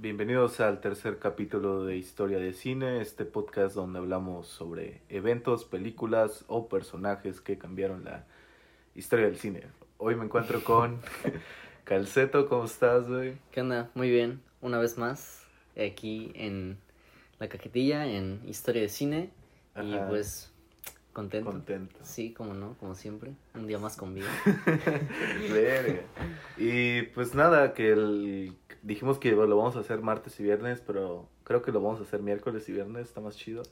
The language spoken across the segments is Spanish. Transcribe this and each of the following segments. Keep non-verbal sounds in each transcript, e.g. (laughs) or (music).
Bienvenidos al tercer capítulo de Historia de Cine, este podcast donde hablamos sobre eventos, películas o personajes que cambiaron la historia del cine. Hoy me encuentro con (laughs) Calceto, ¿cómo estás, güey? ¿Qué onda? Muy bien, una vez más, aquí en la cajetilla, en Historia de Cine. Y pues, contento. Contento. Sí, como no, como siempre. Un día más con vida. (laughs) Verga. Y pues nada, que el- dijimos que lo vamos a hacer martes y viernes, pero creo que lo vamos a hacer miércoles y viernes, está más chido.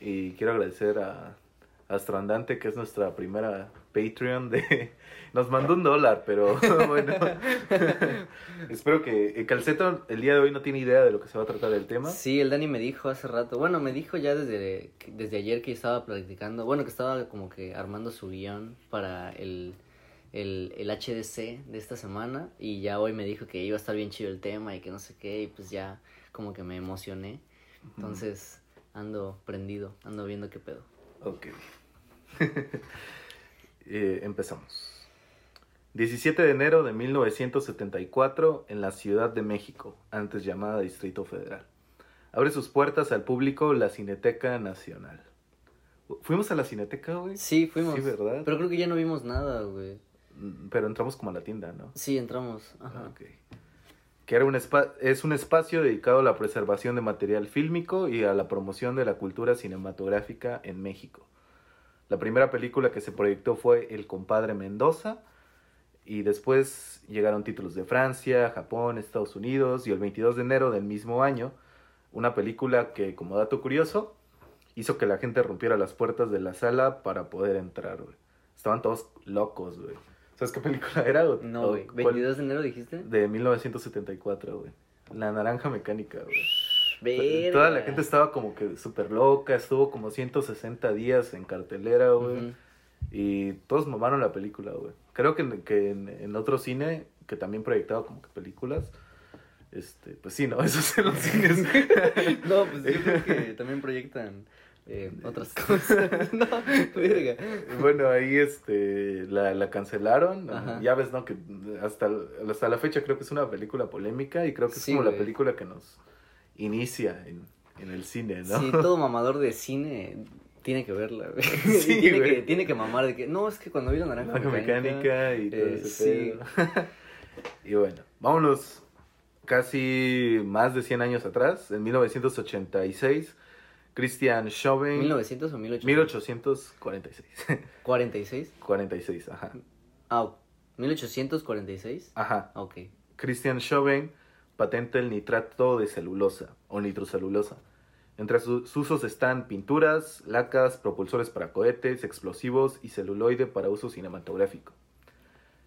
Y quiero agradecer a Astroandante, que es nuestra primera Patreon de... (laughs) Nos mandó un dólar, pero (laughs) bueno. (laughs) Espero que el Calceto el día de hoy no tiene idea de lo que se va a tratar el tema. Sí, el Dani me dijo hace rato, bueno, me dijo ya desde, desde ayer que estaba practicando, bueno, que estaba como que armando su guion para el, el, el HDC de esta semana y ya hoy me dijo que iba a estar bien chido el tema y que no sé qué y pues ya como que me emocioné. Entonces ando prendido, ando viendo qué pedo. Ok. (laughs) Eh, empezamos. 17 de enero de 1974 en la Ciudad de México, antes llamada Distrito Federal. Abre sus puertas al público la Cineteca Nacional. ¿Fuimos a la Cineteca, güey? Sí, fuimos. Sí, ¿verdad? Pero creo que ya no vimos nada, güey. Mm, Pero entramos como a la tienda, ¿no? Sí, entramos. Ajá. Ok. Que era un es un espacio dedicado a la preservación de material fílmico y a la promoción de la cultura cinematográfica en México. La primera película que se proyectó fue El compadre Mendoza y después llegaron títulos de Francia, Japón, Estados Unidos y el 22 de enero del mismo año una película que como dato curioso hizo que la gente rompiera las puertas de la sala para poder entrar, güey. Estaban todos locos, güey. ¿Sabes qué película era? o- No, güey. cuál? ¿22 de enero dijiste? De 1974, güey. La naranja mecánica, güey. Verga. Toda la gente estaba como que súper loca, estuvo como 160 días en cartelera, güey. Y todos mamaron la película, güey. Creo que, en, que en, en otro cine, que también proyectaba como que películas, este, pues sí, ¿no? (laughs) Esos en los cines. (laughs) No, pues yo creo que también proyectan eh, otras cosas. (laughs) no, verga. bueno, ahí este, la, la cancelaron. Ajá. Ya ves, ¿no? Que hasta, hasta la fecha creo que es una película polémica y creo que es Sí, como la película que nos inicia en, en el cine, ¿no? Sí, todo mamador de cine tiene que verla, güey. (laughs) Sí, tiene, güey. que, tiene que mamar de que, no, es que cuando vi la naranja, Naranja mecánica, y todo eh, ese sí. (laughs) y bueno, vámonos casi más de 100 años atrás, en 1986, Christian Chauvin... 1900 o 1800? 1846. 46. 46, ajá. Ah, 1846. Ajá. Ok. Christian Chauvin patenta el nitrato de celulosa o nitrocelulosa. Entre sus usos están pinturas, lacas, propulsores para cohetes, explosivos y celuloide para uso cinematográfico.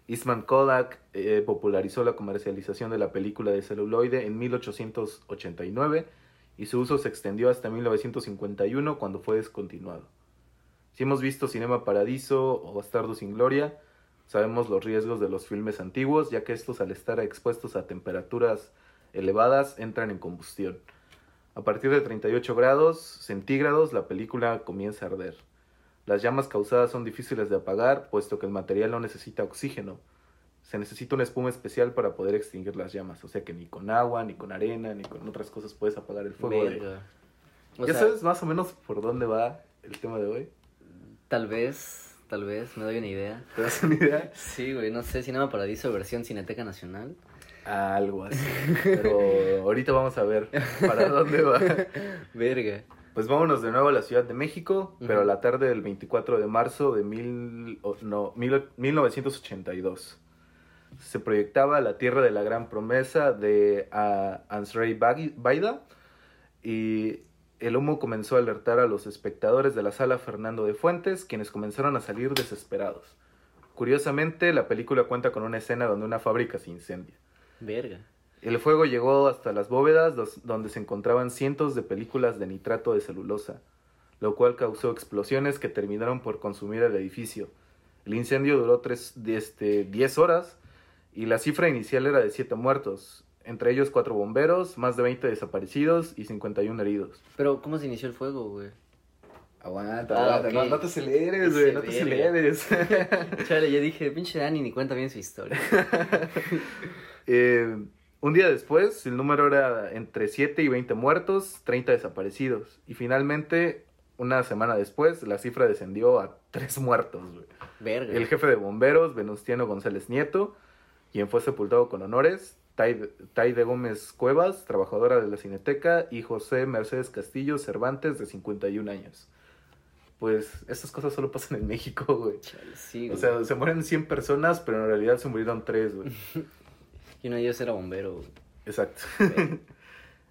Eastman Kodak eh, popularizó la comercialización de la película de celuloide en 1889 y su uso se extendió hasta 1951 cuando fue descontinuado. Si hemos visto Cinema Paradiso o Bastardo sin Gloria, sabemos los riesgos de los filmes antiguos, ya que estos al estar expuestos a temperaturas elevadas entran en combustión. A partir de 38 grados centígrados la película comienza a arder. Las llamas causadas son difíciles de apagar, puesto que el material no necesita oxígeno. Se necesita una espuma especial para poder extinguir las llamas, o sea que ni con agua, ni con arena, ni con otras cosas puedes apagar el fuego. de-. O ¿Ya sea, sabes más o menos por dónde va el tema de hoy? Tal vez, tal vez, me doy una idea. ¿Te das una idea? (laughs) Sí, güey, no sé, Cinema Paradiso versión Cineteca Nacional. Algo así. Pero ahorita vamos a ver para dónde va. (laughs) Verga. Pues vámonos de nuevo a la Ciudad de México, pero a la tarde del 24 de marzo de mil, no, mil- 1982. Se proyectaba La Tierra de la Gran Promesa de ah, Ansrey Baida y el humo comenzó a alertar a los espectadores de la sala Fernando de Fuentes, quienes comenzaron a salir desesperados. Curiosamente, la película cuenta con una escena donde una fábrica se incendia. Verga. El fuego llegó hasta las bóvedas dos- donde se encontraban cientos de películas de nitrato de celulosa, lo cual causó explosiones que terminaron por consumir el edificio. El incendio duró tres, de este, 10 horas y la cifra inicial era de 7 muertos, entre ellos 4 bomberos, más de 20 desaparecidos y 51 heridos. Pero, ¿cómo se inició el fuego, güey? Aguanta, Ah, aguanta, ok. no, no te aceleres, güey, no te aceleres. (laughs) Chale, ya dije, (laughs) pinche Dani ni cuenta bien su historia. (laughs) Eh, Un día después, el número era entre 7 y 20 muertos, 30 desaparecidos. Y finalmente, una semana después, la cifra descendió a 3 muertos, güey. Verga. El jefe de bomberos, Venustiano González Nieto, quien fue sepultado con honores, Tai, de Gómez Cuevas, trabajadora de la Cineteca, y José Mercedes Castillo Cervantes, de 51 años. Pues estas cosas solo pasan en México, güey. Chale, sí, O güey. sea, se mueren 100 personas, pero en realidad se murieron 3, güey. (laughs) Y uno de ellos era bombero. Exacto. (laughs)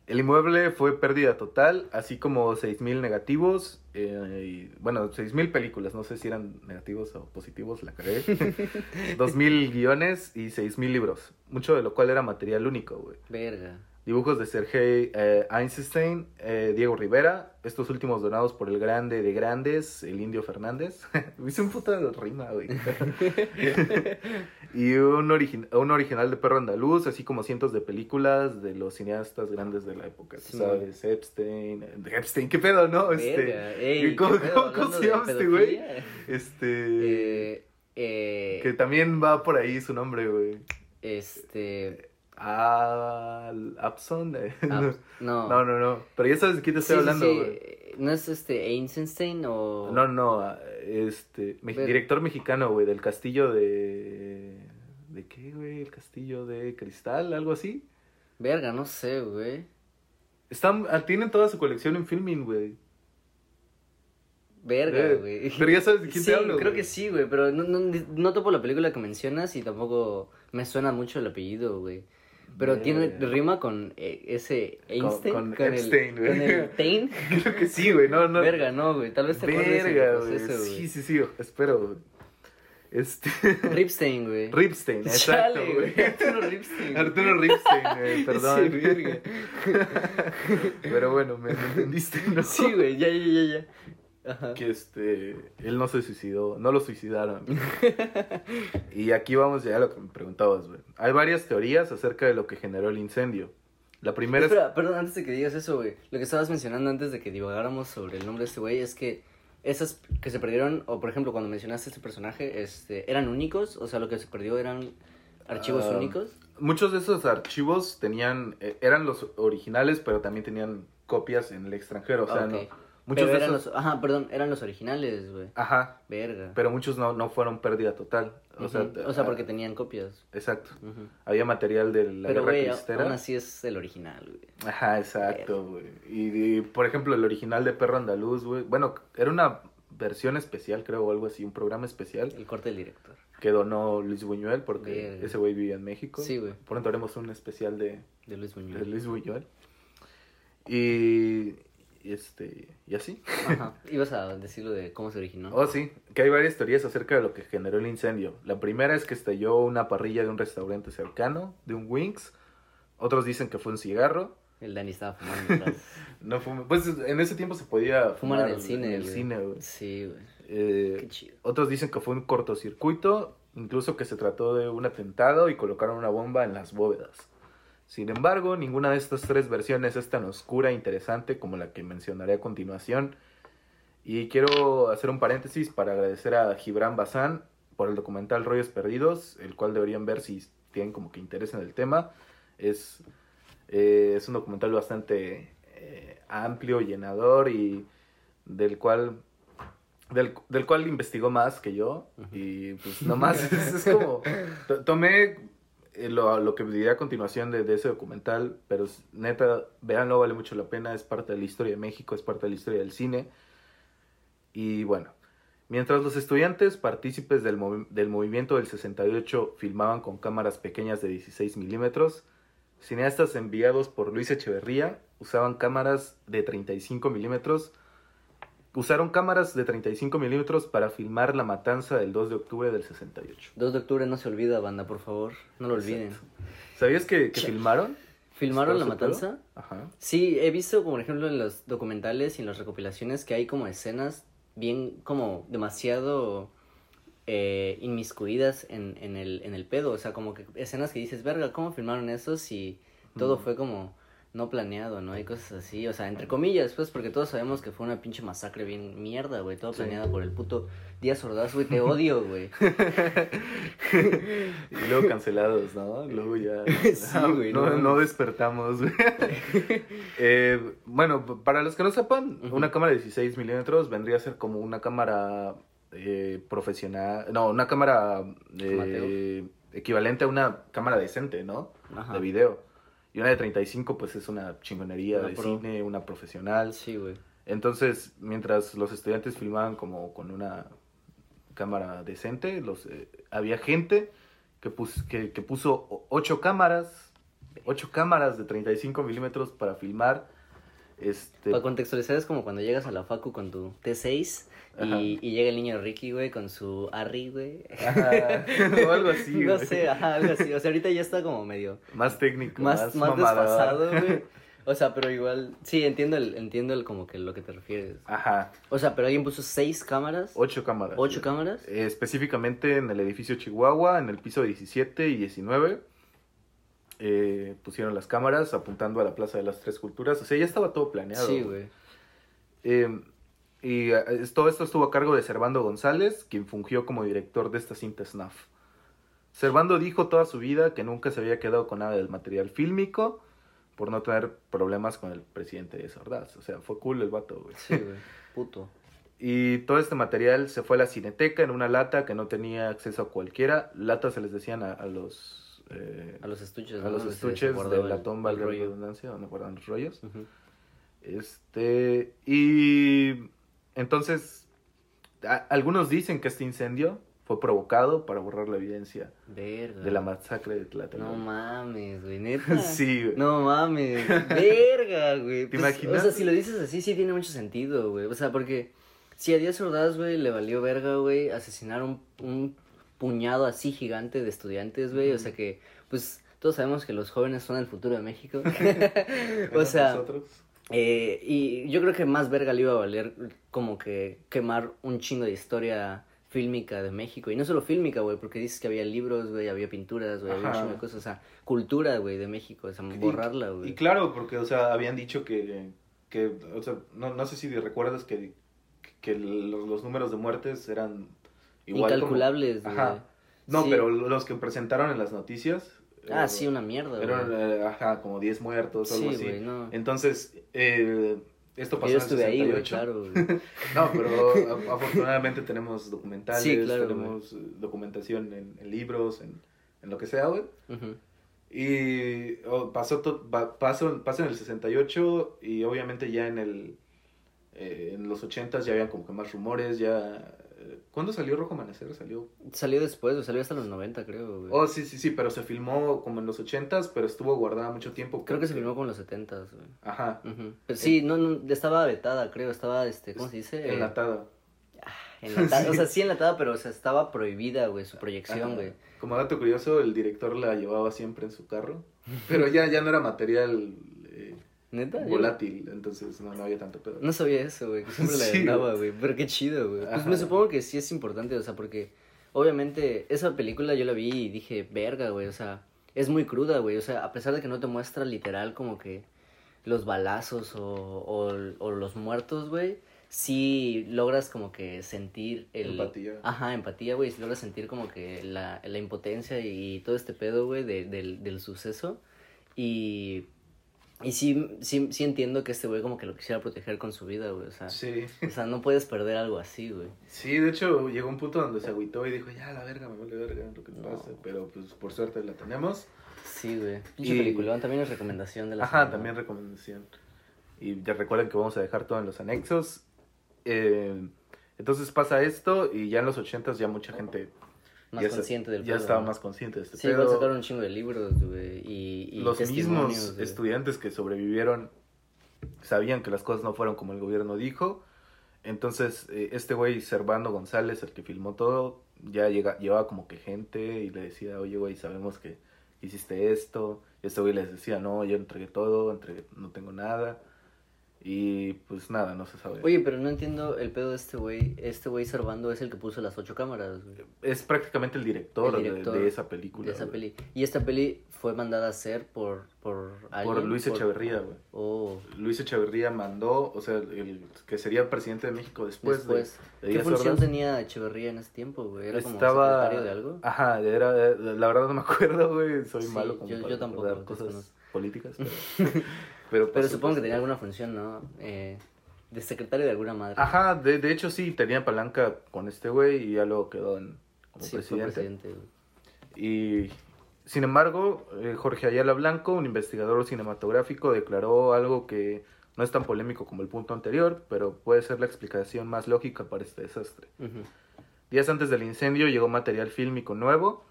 El inmueble fue pérdida total, así como 6.000 negativos, eh, y, bueno, 6.000 películas, no sé si eran negativos o positivos, la cagué. (laughs) 2.000 guiones y 6.000 libros, mucho de lo cual era material único, güey. Verga. Dibujos de Sergei eh, Einstein, eh, Diego Rivera, estos últimos donados por el grande de grandes, el indio Fernández. (laughs) Hice un puta de rima, güey. (laughs) y un, origi- un original de Perro Andaluz, así como cientos de películas de los cineastas grandes de la época. Sí, ¿Sabes? Epstein. Epstein, ¿qué pedo, no? Este, Ey, ¿cómo, se llama este güey? Este. Eh, que también va por ahí su nombre, güey. Este. Al Abson. (laughs) no. No, no, no. Pero ya sabes de quién te estoy Sí, sí, hablando, sí. güey. ¿No es este Einstein o.? No, no, este, me- director mexicano, güey, del castillo de... ¿De qué, güey? El castillo de cristal, algo así. Verga, no sé, güey. Están, ah, tienen toda su colección en filming, güey. Verga, Eh, güey. Pero ya sabes de quién Sí, te hablo, creo que sí, güey, pero no, no, no topo la película que mencionas y tampoco me suena mucho el apellido, güey. Pero tiene rima con eh, ese Einstein. con el, Epstein, güey. Con el Tain. (laughs) Creo que sí, güey, no, no. Verga, no, güey. Tal vez te Verga, güey. proceso, Sí, güey. sí, sí, espero, güey. Este... Ripstein, güey. Ripstein, exacto, güey. Arturo Ripstein. güey. Arturo Ripstein, güey, perdón. Sí, verga. (laughs) Pero bueno, me, me entendiste, ¿no? Sí, güey, ya, ya, ya, ya. Ajá. que este él no se suicidó, no lo suicidaron. (laughs) y aquí vamos ya a lo que me preguntabas, güey. Hay varias teorías acerca de lo que generó el incendio. La primera es perdón, antes de que digas eso, güey. Lo que estabas mencionando antes de que divagáramos sobre el nombre de este güey es que esas que se perdieron, o por ejemplo, cuando mencionaste este personaje, este, ¿eran únicos? O sea, lo que se perdió eran archivos Ah, únicos. muchos de esos archivos tenían eh, eran los originales, pero también tenían copias en el extranjero, o sea, no muchos Pero de eran esos los, ajá, perdón, eran los originales, güey. Ajá, Verga. pero muchos no no fueron pérdida total. O sea, o sea, porque tenían copias. exacto. Había material de la Pero, guerra cristera. aún así es el original, güey. Ajá, exacto, güey. Y, y, por ejemplo, el original de Perro Andaluz, güey. Bueno, era una versión especial, creo, o algo así, un programa especial El corte del director. que donó Luis Buñuel porque Verga. ese güey vivía en México. Sí, güey. Pronto haremos un especial de, De Luis de Buñuel. Luis Buñuel. Y este, y así. Ajá. (laughs) Ibas a decirlo de cómo se originó. Oh, sí, que hay varias teorías acerca de lo que generó el incendio. La primera es que estalló una parrilla de un restaurante cercano, de un Wings. Otros dicen que fue un cigarro. El Dani estaba fumando. (laughs) No fue, pues en ese tiempo se podía Fumar en el cine, En el güey. cine, güey. Sí, güey. Eh, Qué chido. otros dicen que fue un cortocircuito, incluso que se trató de un atentado y colocaron una bomba en las bóvedas. Sin embargo, ninguna de estas tres versiones es tan oscura e interesante como la que mencionaré a continuación. Y quiero hacer un paréntesis para agradecer a Gibran Bazán por el documental Rollos Perdidos, el cual deberían ver si tienen como que interés en el tema. Es, eh, es un documental bastante eh, amplio, llenador y del cual del, del cual investigó más que yo y pues nomás (laughs) es, es como to- tomé lo, lo que diré a continuación de, de ese documental pero neta véanlo vale mucho la pena es parte de la historia de México es parte de la historia del cine. Y bueno mientras los estudiantes partícipes del, movi- del movimiento del 68 filmaban con cámaras pequeñas de 16 milímetros cineastas enviados por Luis Echeverría usaban cámaras de 35 milímetros usaron cámaras de 35 milímetros para filmar la matanza del 2 de octubre del 68. 2 de octubre no se olvida, banda, por favor. No lo olviden. Exacto. ¿Sabías que, filmaron? ¿Filmaron la matanza? Ajá. Sí, he visto, como por ejemplo, en los documentales y en las recopilaciones que hay como escenas bien, como demasiado eh, inmiscuidas en, en, el, en el pedo. O sea, como que escenas que dices, verga, ¿cómo filmaron eso si todo Mm. fue como no planeado, ¿no? Hay cosas así, o sea, entre comillas, pues, porque todos sabemos que fue una pinche masacre bien mierda, güey, todo planeado por el puto Díaz Ordaz, güey, te odio, güey. (laughs) y luego cancelados, ¿no? Luego ya... (laughs) Sí, güey, no, no despertamos, güey. (laughs) Eh, bueno, para los que no sepan, una cámara de 16 milímetros vendría a ser como una cámara eh, profesional, no, una cámara eh, equivalente a una cámara decente, ¿no? Ajá. De video. Y una de 35 pues es una chingonería Una de pro. cine, una profesional. Sí, güey. Entonces, mientras los estudiantes filmaban como con una cámara decente, los eh, había gente que, pus- que, que puso ocho cámaras, ocho cámaras de 35 milímetros para filmar. Este, Para contextualizar es como cuando llegas a la facu con tu T6 Ajá. y, y llega el niño Ricky, güey, con su Arri, güey. Ajá, o algo así, (laughs) no güey. sé, ajá, algo así. O sea, ahorita ya está como medio más técnico, más, más, desfasado, (laughs) güey. O sea, pero igual, sí, entiendo el, entiendo el como que lo que te refieres. Ajá, O sea, pero alguien puso seis cámaras. ocho cámaras. ¿Ocho cámaras? Eh, específicamente en el edificio Chihuahua, en el piso 17 y 19. Eh, pusieron las cámaras apuntando a la Plaza de las Tres Culturas. O sea, ya estaba todo planeado. Sí, güey. Eh, y eh, todo esto estuvo a cargo de Servando González, quien fungió como director de esta cinta SNAF. Servando dijo toda su vida que nunca se había quedado con nada del material fílmico por no tener problemas con el presidente de Ordaz. O sea, fue cool el vato, güey. Sí, güey. Puto. (laughs) Y todo este material se fue a la cineteca en una lata que no tenía acceso a cualquiera. Latas se les decían a, a los... eh, A los estuches, a los estuches de la el- tumba, el de rollo. redundancia, donde guardan los rollos. Ujú. Este, y entonces, a- algunos dicen que este incendio fue provocado para borrar la evidencia Verga. de la masacre de Tlatelolco. No mames, güey, (laughs) neta. Sí, güey. No mames, verga, güey. ¿Te Pues, imaginas? O sea, si lo dices así, sí tiene mucho sentido, güey. O sea, porque si a Díaz Ordaz, güey, le valió verga, güey, asesinar un, un puñado así gigante de estudiantes, güey. O sea que, pues, todos sabemos que los jóvenes son el futuro de México. (laughs) (laughs) o sea, nosotros. eh, y yo creo que más verga le iba a valer como que quemar un chingo de historia fílmica de México. Y no solo fílmica, güey, porque dices que había libros, güey, había pinturas, güey, había un chingo de cosas. O sea, cultura, güey, de México. O sea, borrarla, Y güey. claro, porque, o sea, habían dicho que, que o sea, no, no sé si recuerdas que, que los, los números de muertes eran igual Incalculables. Ajá. No, Sí. pero los que presentaron en las noticias. Ah, eh, sí, una mierda, Eran, eh, ajá, como 10 muertos o algo Sí, así. no. Entonces, eh, esto pasó Yo en el estuve ahí, güey, 68. claro. (laughs) No, pero a- afortunadamente tenemos documentales, Sí, claro, tenemos eh, documentación en, en libros, en, en lo que sea, güey. Y oh, pasó, to- pasó, pasó en el 68 y obviamente ya en el eh, en los 80 ya habían como que más rumores, ya... eh, ¿Cuándo salió Rojo Amanecer? Salió... Salió después, salió hasta los 90, creo, güey. Oh, sí, sí, sí, pero se filmó como en los 80s, pero estuvo guardada mucho tiempo. Creo que se filmó como en los 70, güey. Ajá. Pero sí, no, no, estaba vetada, creo, estaba, este, ¿cómo se dice? enlatada. Enlatada, (laughs) Sí. o sea, sí enlatada, pero o sea, estaba prohibida, güey, su proyección, Ajá. güey. Como dato curioso, el director la llevaba siempre en su carro, pero ya, ya no era material eh, ¿Neta? Volátil, entonces no, no había tanto pedo. No sabía eso, güey, que siempre la Sí, andaba, güey, pero qué chido, güey. Pues me supongo que sí es importante, o sea, porque obviamente esa película yo la vi y dije, verga, güey, o sea, es muy cruda, güey, o sea, a pesar de que no te muestra literal como que los balazos o, o, o los muertos, güey, sí logras como que sentir el... Empatía. Ajá, empatía, güey, sí logras sentir como que la, la impotencia y todo este pedo, güey, de- del, del suceso. Y, y sí, sí, sí entiendo que este güey como que lo quisiera proteger con su vida, güey, o sea... Sí, O sea, no puedes perder algo así, güey. sí, de hecho llegó un punto donde se agüitó y dijo, ya la verga, me vale verga lo que No. pase, pero pues por suerte la tenemos. Sí, güey. Y- peliculón, también es recomendación de la Ajá, semana. también recomendación. Y ya recuerden que vamos a dejar todo en los anexos. Eh, entonces pasa esto y ya en los ochentas ya mucha gente Más ya, consciente del ya pedo, estaba ¿no? más consciente de este Sí, pedo. igual sacaron un chingo de libros, güey, y, y los mismos estudiantes que sobrevivieron sabían que las cosas no fueron como el gobierno dijo. Entonces, eh, este güey, Servando González, el que filmó todo, ya llega, llevaba como que gente y le decía, oye, güey, sabemos que hiciste esto. Y este güey les decía, no, yo entregué todo, entregué, no tengo nada. Y pues nada, no se sabe. Oye, pero no entiendo el pedo de este güey. Este güey Servando es el que puso las ocho cámaras, güey. Es prácticamente el director, El de- director de, esa película. De esa peli. Y esta peli fue mandada a hacer por, por alguien. Por Luis Echeverría, güey. Oh, Luis Echeverría mandó, o sea, el que sería presidente de México después. después. de, de ¿Qué función tenía Echeverría en ese tiempo, güey? ¿Era como Estaba... secretario de algo? Ajá, era, eh, la verdad no me acuerdo, güey. Soy Sí, malo como yo- yo tampoco, cosas políticas. Pero, (laughs) pero, Pero supongo que tenía alguna función, ¿no? Eh, de secretario de alguna madre. Ajá, de, de hecho sí, tenía palanca con este güey y ya luego quedó en, como sí, fue presidente. Y sin embargo, eh, Jorge Ayala Blanco, un investigador cinematográfico, declaró algo que no es tan polémico como el punto anterior, pero puede ser la explicación más lógica para este desastre. Días antes del incendio llegó material fílmico nuevo,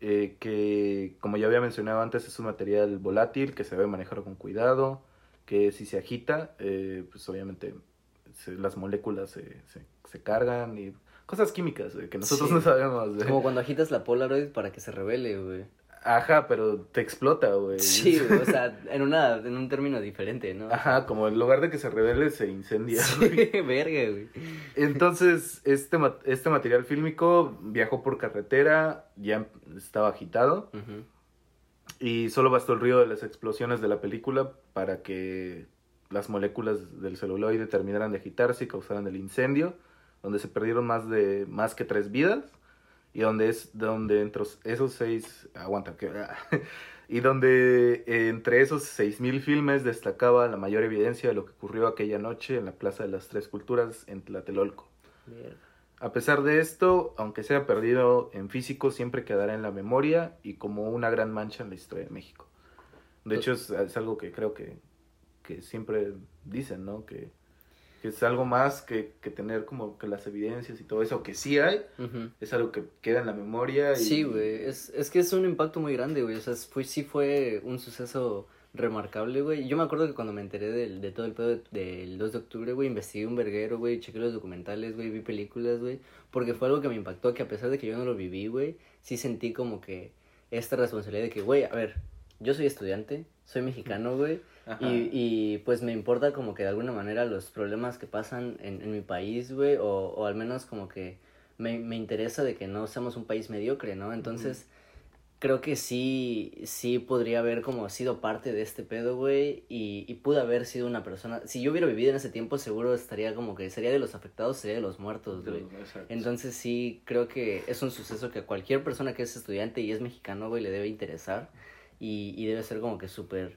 eh, que como ya había mencionado antes es un material volátil que se debe manejar con cuidado, que si se agita, eh, pues obviamente se- las moléculas se, se, se cargan y cosas químicas eh, que nosotros Sí. no sabemos. eh. Como cuando agitas la Polaroid para que se revele, güey. Ajá, pero te explota, güey. Sí, (laughs) o sea, en, una, en un término diferente, ¿no? Ajá, como en lugar de que se revele, se incendia. Sí, (laughs) verga, güey. Entonces, este, este material fílmico viajó por carretera, ya estaba agitado, Ujú. y solo bastó el ruido de las explosiones de la película para que las moléculas del celuloide terminaran de agitarse y causaran el incendio, donde se perdieron más de más que tres vidas, y donde es donde entre esos seis aguanta que (laughs) y donde eh, entre esos seis mil filmes destacaba la mayor evidencia de lo que ocurrió aquella noche en la Plaza de las Tres Culturas en Tlatelolco. Verga. A pesar de esto, aunque sea perdido en físico, siempre quedará en la memoria y como una gran mancha en la historia de México. De hecho, es, es algo que creo que, que siempre dicen, ¿no? Que, que es algo más que, que tener como que las evidencias y todo eso, que sí hay, es algo que queda en la memoria. Y, Sí, güey, es, es que es un impacto muy grande, güey, o sea, fue, sí fue un suceso remarcable, güey. Yo me acuerdo que cuando me enteré del, de todo el pedo de- del 2 de octubre, güey, investigué un verguero, güey, chequé los documentales, güey, vi películas, güey, porque fue algo que me impactó, que a pesar de que yo no lo viví, güey, sí sentí como que esta responsabilidad de que, güey, a ver, yo soy estudiante, soy mexicano, güey, y, y pues me importa como que de alguna manera los problemas que pasan en, en mi país, güey, o, o al menos como que me, me interesa de que no seamos un país mediocre, ¿no? Entonces, creo que sí, sí podría haber como sido parte de este pedo, güey, y, y pude haber sido una persona, si yo hubiera vivido en ese tiempo, seguro estaría como que sería de los afectados, sería de los muertos, güey. Entonces sí, creo que es un suceso que a cualquier persona que es estudiante y es mexicano, güey, le debe interesar y, y debe ser como que súper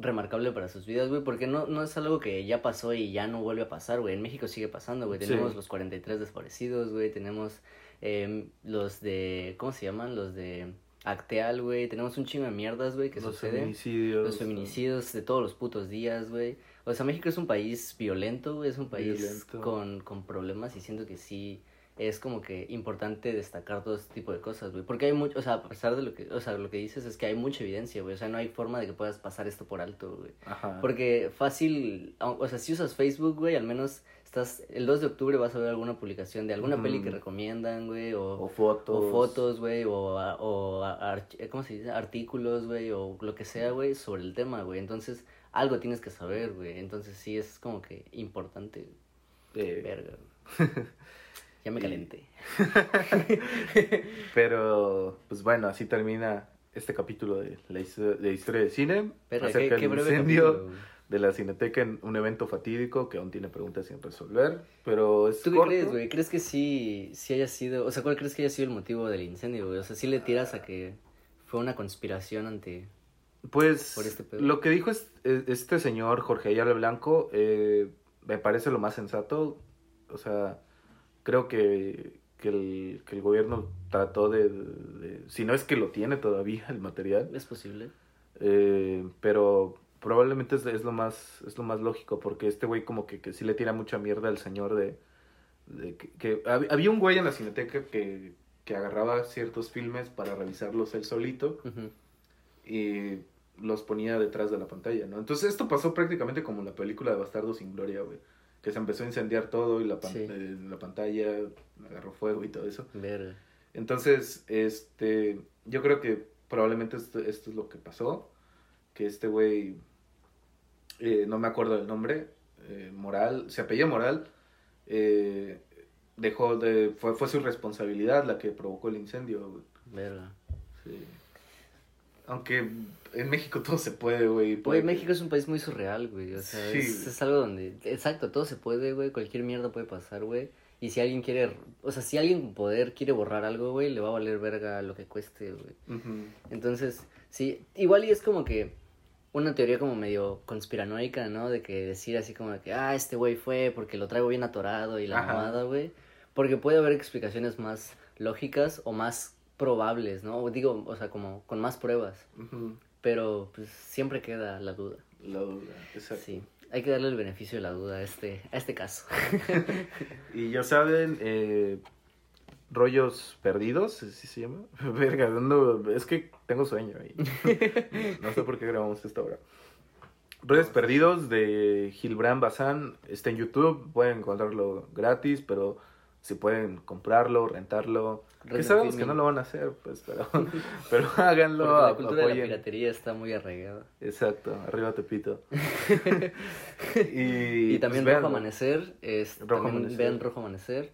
remarcable para sus vidas, güey, porque no, no es algo que ya pasó y ya no vuelve a pasar, güey. En México sigue pasando, güey. Sí. Tenemos los 43 desaparecidos, güey. Tenemos em, los de, ¿cómo se llaman? Los de Acteal, güey. Tenemos un chingo de mierdas, güey, que los suceden. feminicidios. Los feminicidios de todos los putos días, güey. O sea, México es un país violento, güey. Es un país Violento. con, con problemas y siento que sí es como que importante destacar todo este tipo de cosas, güey. Porque hay mucho, o sea, a pesar de lo que, o sea, lo que dices es que hay mucha evidencia, güey. O sea, no hay forma de que puedas pasar esto por alto, güey. Ajá. Porque fácil, o sea, si usas Facebook, güey, al menos estás, el 2 de octubre vas a ver alguna publicación de alguna peli que recomiendan, güey, o, o fotos. o fotos, güey, o, o eh, ¿cómo se dice? Artículos, güey, o lo que sea, güey, sobre el tema, güey. Entonces, algo tienes que saber, güey. Entonces, sí, es como que importante, Eh, verga. güey. (laughs) Ya me calenté. (laughs) Pero, pues bueno, así termina este capítulo de la de historia de cine. Qué, acerca qué del breve incendio capítulo, de la Cineteca en un evento fatídico que aún tiene preguntas sin resolver. Pero es ¿Tú qué corto. crees, güey? ¿Crees que sí, sí haya sido, o sea, cuál crees que haya sido el motivo del incendio, güey? O sea, sí le tiras a que fue una conspiración ante... Pues por este pedo. lo que dijo es- es- este señor Jorge Ayala Blanco eh, me parece lo más sensato. O sea, creo que, que, el, que el gobierno trató de, de- Si no es que lo tiene todavía el material. ¿Es posible? Eh, pero probablemente es, es lo más es lo más lógico porque este güey como que, que sí le tira mucha mierda al señor de, de que, que hab- había un güey en la cineteca que, que agarraba ciertos filmes para revisarlos él solito y los ponía detrás de la pantalla, ¿no? Entonces esto pasó prácticamente como la película de Bastardo sin Gloria, güey, que se empezó a incendiar todo y la, pan- Sí. eh, la pantalla agarró fuego y todo eso. Verga. Entonces, este, yo creo que probablemente esto, esto es lo que pasó, que este güey, eh, no me acuerdo del nombre, eh, Moral, se apellía Moral, dejó de, fue, fue su responsabilidad la que provocó el incendio. Verga. Sí. Aunque en México todo se puede, güey. Güey, México es un país muy surreal, güey. O sea, Sí, es, algo donde. Exacto, todo se puede, güey. Cualquier mierda puede pasar, güey. Y si alguien quiere. O sea, si alguien con poder quiere borrar algo, güey, le va a valer verga lo que cueste, güey. Entonces, sí. Igual y es como que. Una teoría como medio conspiranoica, ¿no? De que decir así como de que, ah, este güey fue porque lo traigo bien atorado y la mamada, güey. Porque puede haber explicaciones más lógicas o más probables, ¿no? O digo, o sea, como con más pruebas. Pero pues siempre queda la duda. La duda, exacto. Sí, hay que darle el beneficio de la duda a este, a este caso. (laughs) Y ya saben, eh, rollos perdidos, ¿sí se llama? (laughs) Verga, ando- es que tengo sueño ahí. (laughs) no sé por qué grabamos esta hora. Rollos perdidos de Gilbran Bazán está en YouTube, pueden encontrarlo gratis, pero si pueden comprarlo, rentarlo. Que sabemos que no lo van a hacer, pues, pero, (laughs) pero háganlo, Porque la cultura de la piratería está muy arraigada. Exacto, arriba Tepito. (laughs) y, Y también pues, Rojo véanlo. Amanecer, es, Rojo también Amanecer. vean Rojo Amanecer.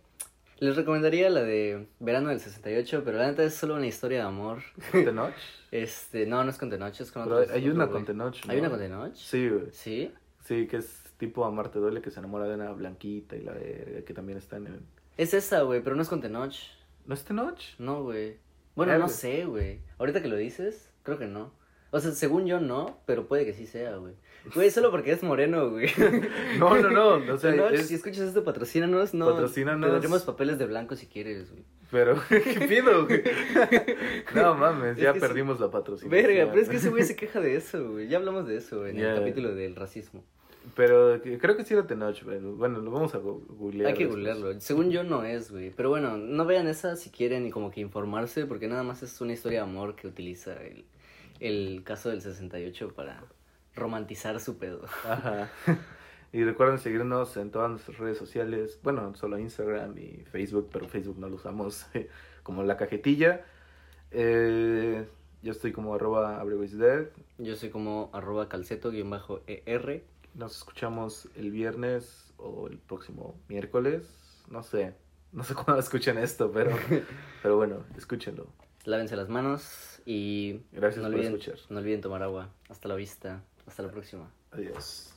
Les recomendaría la de Verano del 68, pero la neta es solo una historia de amor. Tenoch. (laughs) Este, no, no es con Tenoch, es con Pero otros- hay otro una güey. con Tenoch, ¿Hay ¿no? una con Tenoch? Sí, güey. ¿Sí? Sí, que es tipo Amarte Duele, que se enamora de una blanquita y la verga, que también está en el... Es esa, güey, pero no es con Tenoch. ¿No es Tenoch? No, güey. Bueno, no güey. sé, güey. Ahorita que lo dices, creo que no. O sea, según yo no, pero puede que sí sea, güey. Güey, solo porque es moreno, güey. (laughs) No, no, no, o sea, Tenoch, es- si escuchas esto, patrocínanos, no. Patrocínanos. Te daremos papeles de blanco si quieres, güey. Pero, (laughs) ¿qué pido, güey? (laughs) No mames, Es ya perdimos la patrocinación. Verga, pero es que ese güey se queja de eso, güey. Ya hablamos de eso güey, en el capítulo del racismo. Pero creo que sí era Tenoch, pero bueno, lo vamos a googlear. Hay que después. googlearlo. Según yo no es, güey. Pero bueno, no vean esa si quieren y como que informarse, porque nada más es una historia de amor que utiliza el, el caso del 68 para romantizar su pedo. Ajá. (laughs) Y recuerden seguirnos en todas nuestras redes sociales. Bueno, solo Instagram y Facebook, pero Facebook no lo usamos (laughs) como la cajetilla. Eh, yo estoy como arroba. Yo soy como arroba calceto-er. Nos escuchamos el viernes o el próximo miércoles. No sé. No sé (laughs) cuándo escuchen esto, pero, (laughs) pero bueno, escúchenlo. Lávense las manos y Gracias no por olviden, escuchar. no olviden tomar agua. Hasta la vista. Hasta la próxima. Adiós.